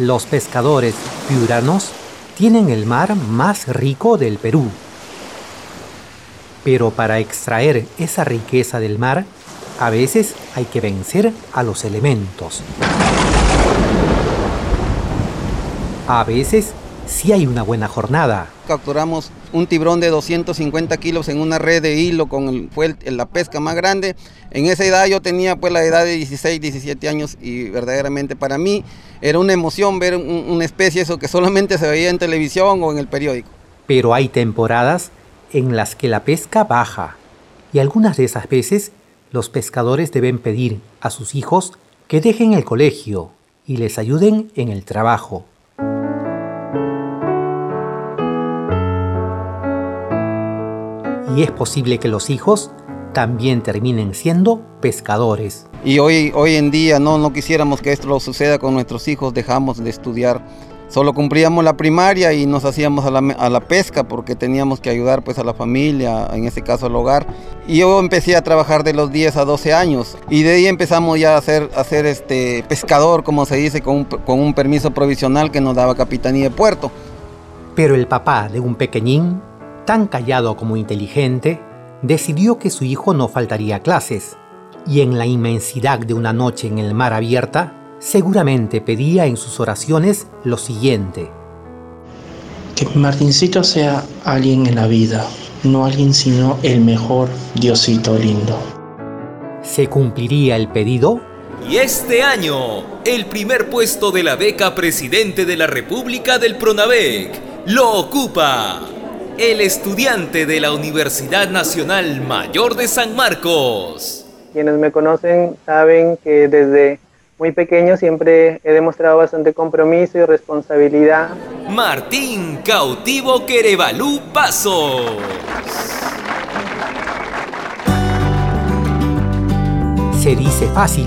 Los pescadores piuranos tienen el mar más rico del Perú. Pero para extraer esa riqueza del mar, a veces hay que vencer a los elementos. A veces sí hay una buena jornada. Capturamos un tiburón de 250 kilos en una red de hilo con fue la pesca más grande. En esa edad yo tenía pues la edad de 16, 17 años y verdaderamente para mí era una emoción ver una especie eso que solamente se veía en televisión o en el periódico. Pero hay temporadas en las que la pesca baja y algunas de esas veces los pescadores deben pedir a sus hijos que dejen el colegio y les ayuden en el trabajo. Y es posible que los hijos también terminen siendo pescadores. Y hoy, hoy en día no, no quisiéramos que esto lo suceda con nuestros hijos, dejamos de estudiar. Solo cumplíamos la primaria y nos hacíamos a la, a la, pesca porque teníamos que ayudar pues a la familia, en este caso al hogar. Y yo empecé a trabajar de los 10 a 12 años y de ahí empezamos ya a ser, a ser este, pescador, como se dice, con un, con un permiso provisional que nos daba Capitanía de Puerto. Pero el papá de un pequeñín tan callado como inteligente, decidió que su hijo no faltaría a clases, y en la inmensidad de una noche en el mar abierta, seguramente pedía en sus oraciones lo siguiente. Que Martincito sea alguien en la vida, no alguien sino el mejor Diosito lindo. ¿Se cumpliría el pedido? Y este año, el primer puesto de la beca Presidente de la República del Pronavec lo ocupa el estudiante de la Universidad Nacional Mayor de San Marcos. Quienes me conocen saben que desde muy pequeño siempre he demostrado bastante compromiso y responsabilidad. Martín Cautivo Querevalú Pasos. Se dice fácil,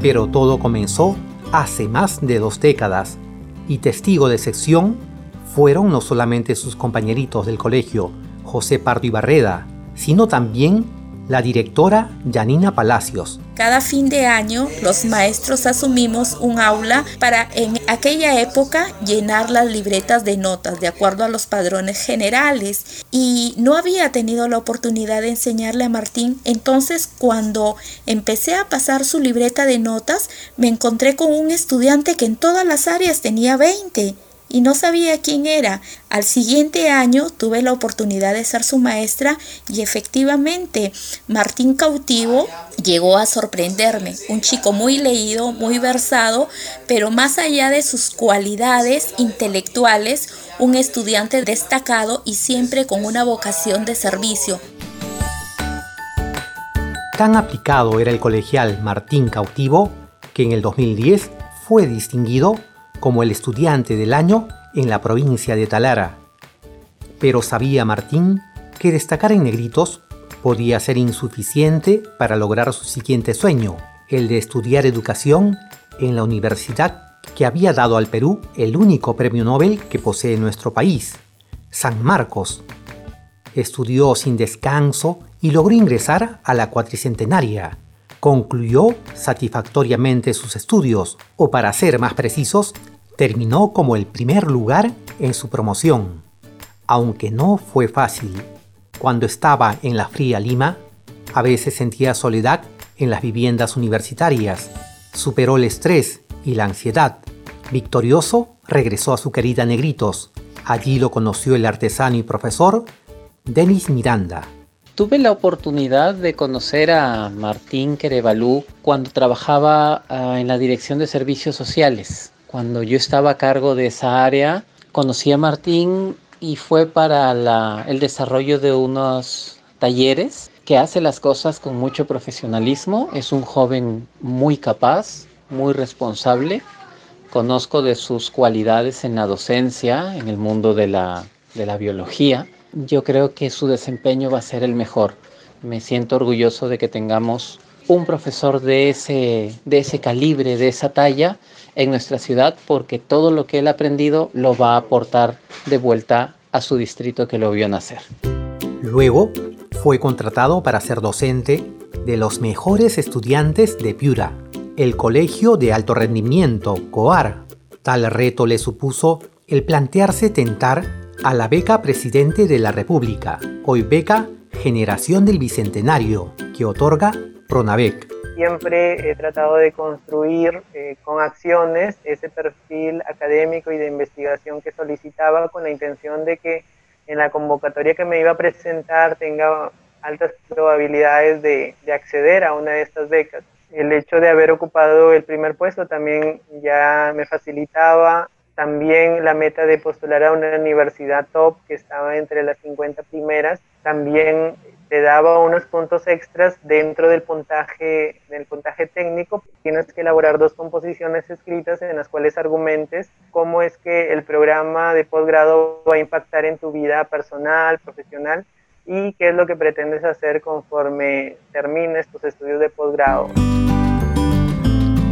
pero todo comenzó hace más de dos décadas y testigo de sección fueron no solamente sus compañeritos del colegio, José Pardo y Barreda, sino también la directora Janina Palacios. Cada fin de año los maestros asumimos un aula para en aquella época llenar las libretas de notas de acuerdo a los padrones generales y no había tenido la oportunidad de enseñarle a Martín. Entonces cuando empecé a pasar su libreta de notas me encontré con un estudiante que en todas las áreas tenía 20 y no sabía quién era. Al siguiente año tuve la oportunidad de ser su maestra y efectivamente Martín Cautivo llegó a sorprenderme. Un chico muy leído, muy versado, pero más allá de sus cualidades intelectuales, un estudiante destacado y siempre con una vocación de servicio. Tan aplicado era el colegial Martín Cautivo que en el 2010 fue distinguido como el estudiante del año en la provincia de Talara. Pero sabía Martín que destacar en negritos podía ser insuficiente para lograr su siguiente sueño, el de estudiar educación en la universidad que había dado al Perú el único premio Nobel que posee nuestro país, San Marcos. Estudió sin descanso y logró ingresar a la cuatricentenaria. Concluyó satisfactoriamente sus estudios, o para ser más precisos, terminó como el primer lugar en su promoción. Aunque no fue fácil, cuando estaba en la fría Lima, a veces sentía soledad en las viviendas universitarias, superó el estrés y la ansiedad. Victorioso, regresó a su querida Negritos. Allí lo conoció el artesano y profesor Denis Miranda. Tuve la oportunidad de conocer a Martín Querevalú cuando trabajaba ah, en la Dirección de Servicios Sociales. Cuando yo estaba a cargo de esa área, conocí a Martín y fue para el desarrollo de unos talleres que hace las cosas con mucho profesionalismo. Es un joven muy capaz, muy responsable. Conozco de sus cualidades en la docencia, en el mundo de la, de la biología. Yo creo que su desempeño va a ser el mejor. Me siento orgulloso de que tengamos un profesor de ese, de ese calibre, de esa talla en nuestra ciudad, porque todo lo que él ha aprendido lo va a aportar de vuelta a su distrito que lo vio nacer. Luego fue contratado para ser docente de los mejores estudiantes de Piura, el Colegio de Alto Rendimiento, COAR, Tal reto le supuso el plantearse tentar a la beca Presidente de la República, hoy beca Generación del Bicentenario, que otorga Pronavec. Siempre he tratado de construir eh, con acciones ese perfil académico y de investigación que solicitaba con la intención de que en la convocatoria que me iba a presentar tenga altas probabilidades de, de acceder a una de estas becas. El hecho de haber ocupado el primer puesto también ya me facilitaba también la meta de postular a una universidad top que estaba entre las 50 primeras, también te daba unos puntos extras dentro del puntaje, del puntaje técnico. Tienes que elaborar dos composiciones escritas en las cuales argumentes cómo es que el programa de posgrado va a impactar en tu vida personal, profesional y qué es lo que pretendes hacer conforme termines tus estudios de posgrado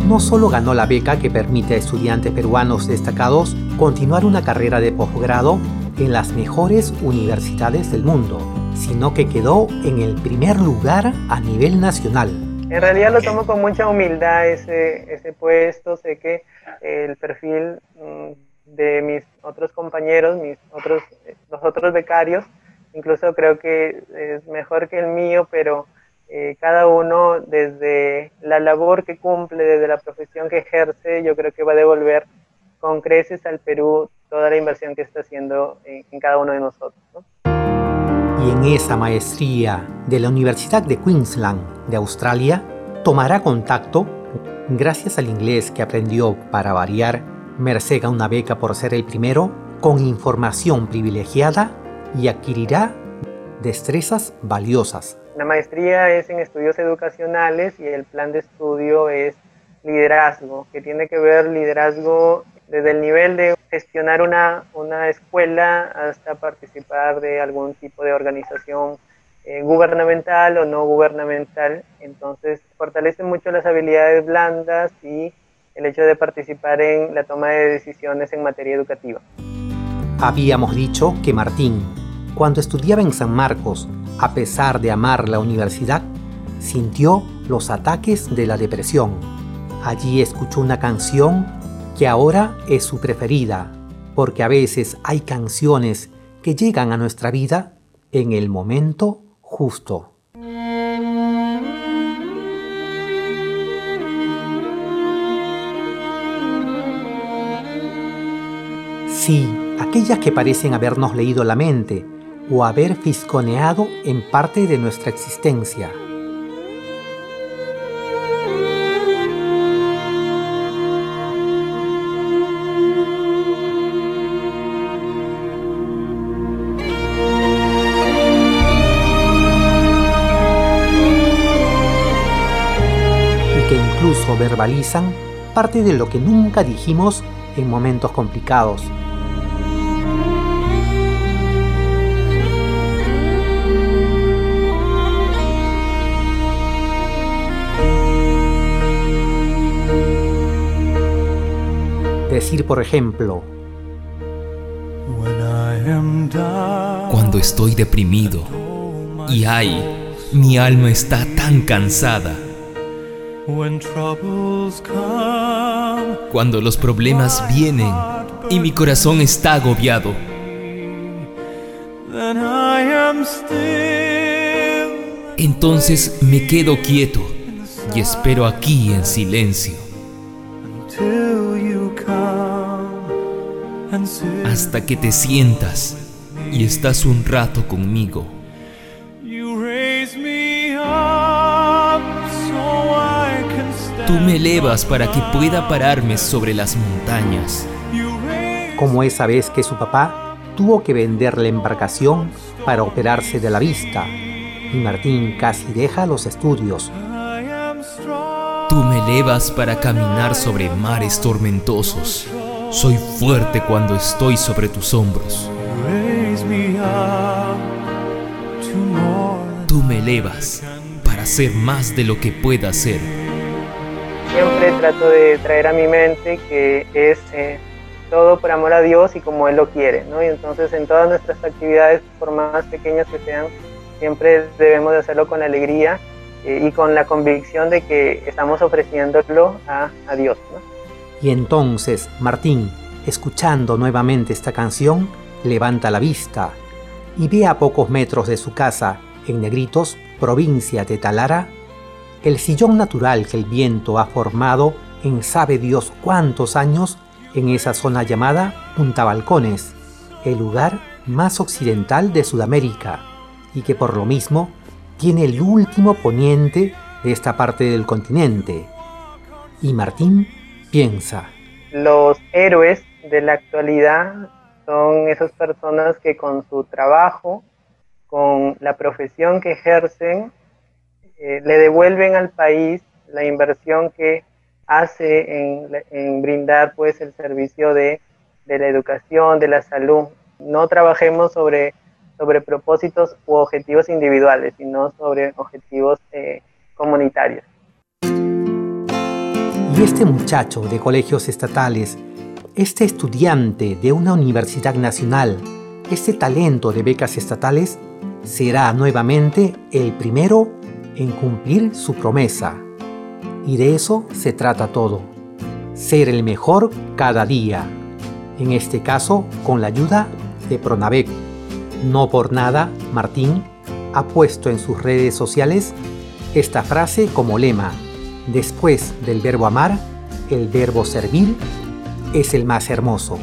no solo ganó la beca que permite a estudiantes peruanos destacados continuar una carrera de posgrado en las mejores universidades del mundo, sino que quedó en el primer lugar a nivel nacional. En realidad lo tomo con mucha humildad ese, ese puesto, sé que el perfil mm, de mis otros compañeros, mis otros, los otros becarios, incluso creo que es mejor que el mío, pero eh, cada uno desde la labor que cumple, desde la profesión que ejerce, yo creo que va a devolver con creces al Perú toda la inversión que está haciendo en, cada uno de nosotros. Y en esa maestría de la Universidad de Queensland de Australia, tomará contacto, gracias al inglés que aprendió para variar, merced a una beca por ser el primero, con información privilegiada y adquirirá destrezas valiosas. La maestría es en estudios educacionales y el plan de estudio es liderazgo, que tiene que ver liderazgo desde el nivel de gestionar una, una escuela hasta participar de algún tipo de organización eh, gubernamental o no gubernamental. Entonces, fortalece mucho las habilidades blandas y el hecho de participar en la toma de decisiones en materia educativa. Habíamos dicho que Martín, cuando estudiaba en San Marcos, a pesar de amar la universidad, sintió los ataques de la depresión. Allí escuchó una canción que ahora es su preferida, porque a veces hay canciones que llegan a nuestra vida en el momento justo. Sí, aquellas que parecen habernos leído la mente, o haber fisconeado en parte de nuestra existencia. Verbalizan parte de lo que nunca dijimos en momentos complicados decir, por ejemplo, cuando estoy deprimido y ay, mi alma está tan cansada. Cuando los problemas vienen y mi corazón está agobiado. Entonces me quedo quieto y espero aquí en silencio. hasta que te sientas y estás un rato conmigo. Tú me elevas para que pueda pararme sobre las montañas. Como esa vez que su papá tuvo que vender la embarcación para operarse de la vista y Martín casi deja los estudios. Tú me elevas para caminar sobre mares tormentosos. Soy fuerte cuando estoy sobre tus hombros. Tú me elevas para ser más de lo que pueda ser. Siempre trato de traer a mi mente que es eh, todo por amor a Dios y como Él lo quiere, ¿no? Y entonces en todas nuestras actividades, por más pequeñas que sean, siempre debemos de hacerlo con alegría eh, y con la convicción de que estamos ofreciéndolo a, a Dios. Y entonces Martín, escuchando nuevamente esta canción, levanta la vista y ve a pocos metros de su casa, en Negritos, provincia de Talara, el sillón natural que el viento ha formado en sabe Dios cuántos años en esa zona llamada Punta Balcones, el lugar más occidental de Sudamérica y que por lo mismo tiene el último poniente de esta parte del continente. Y Martín piensa. Los héroes de la actualidad son esas personas que con su trabajo, con la profesión que ejercen, eh, le devuelven al país la inversión que hace en, brindar pues el servicio de, la educación, de la salud. No trabajemos sobre, sobre propósitos u objetivos individuales, sino sobre objetivos eh, comunitarios. Y este muchacho de colegios estatales, este estudiante de una universidad nacional, este talento de becas estatales, será nuevamente el primero en cumplir su promesa. Y de eso se trata todo. Ser el mejor cada día. En este caso, con la ayuda de Pronavec. No por nada, Martín ha puesto en sus redes sociales esta frase como lema. Después del verbo amar, el verbo servir es el más hermoso.